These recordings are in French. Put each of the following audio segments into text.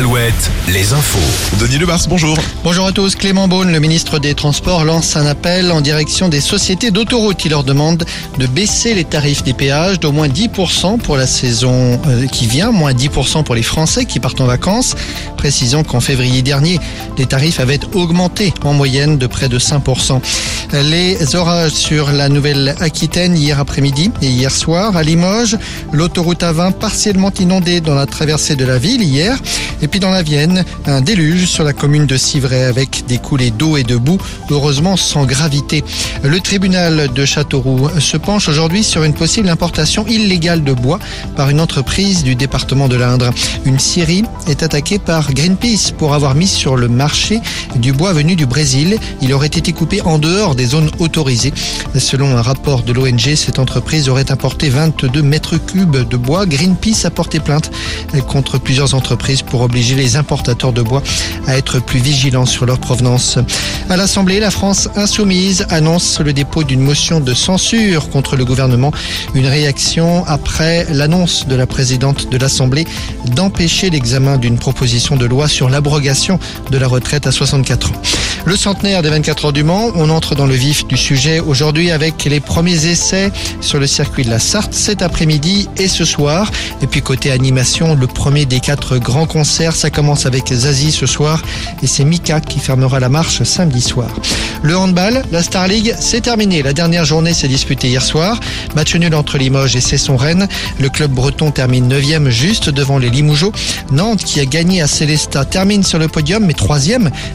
7, les infos. Denis Lebars, bonjour. Bonjour à tous. Clément Beaune, le ministre des Transports, lance un appel en direction des sociétés d'autoroutes. Il leur demande de baisser les tarifs des péages d'au moins 10% pour la saison euh, qui vient, moins 10% pour les Français qui partent en vacances. Précisons qu'en février dernier, les tarifs avaient augmenté en moyenne de près de 5%. Les orages sur la Nouvelle-Aquitaine hier après-midi et hier soir à Limoges, l'autoroute A20 partiellement inondée dans la traversée de la ville hier. Et puis dans la Vienne, un déluge sur la commune de Civray avec des coulées d'eau et de boue, heureusement sans gravité. Le tribunal de Châteauroux se penche aujourd'hui sur une possible importation illégale de bois par une entreprise du département de l'Indre. Une scierie est attaquée par Greenpeace pour avoir mis sur le marché du bois venu du Brésil. Il aurait été coupé en dehors des zones autorisées. Selon un rapport de l'ONG, cette entreprise aurait importé 22 mètres cubes de bois. Greenpeace a porté plainte contre plusieurs entreprises pour obliger les importateurs de bois à être plus vigilants sur leur provenance. À l'Assemblée, la France insoumise annonce le dépôt d'une motion de censure contre le gouvernement. Une réaction après l'annonce de la présidente de l'Assemblée d'empêcher l'examen d'une proposition de loi sur l'abrogation de la retraite à 64 ans. Le centenaire des 24 heures du Mans, on entre dans le vif du sujet aujourd'hui avec les premiers essais sur le circuit de la Sarthe cet après-midi et ce soir. Et puis côté animation, le premier des quatre grands concerts, ça commence avec Zazie ce soir et c'est Mika qui fermera la marche samedi soir. Le handball, la Star League, c'est terminé. La dernière journée s'est disputée hier soir. Match nul entre Limoges et Cesson-Rennes. Le club breton termine 9e juste devant les Limougeaux. Nantes, qui a gagné à Célestat, termine sur le podium, mais 3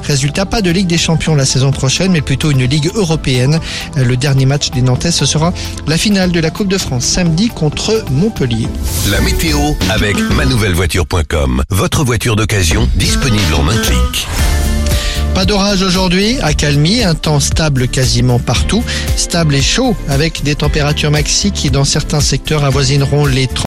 Résultat, pas de Ligue des Champions la saison prochaine, mais plutôt une Ligue européenne. Le dernier match des Nantais, ce sera la finale de la Coupe de France samedi contre Montpellier. La météo avec manouvellevoiture.com. Votre voiture d'occasion disponible en un clic. Pas d'orage aujourd'hui, accalmie, un temps stable quasiment partout, stable et chaud avec des températures maxi qui dans certains secteurs avoisineront les 30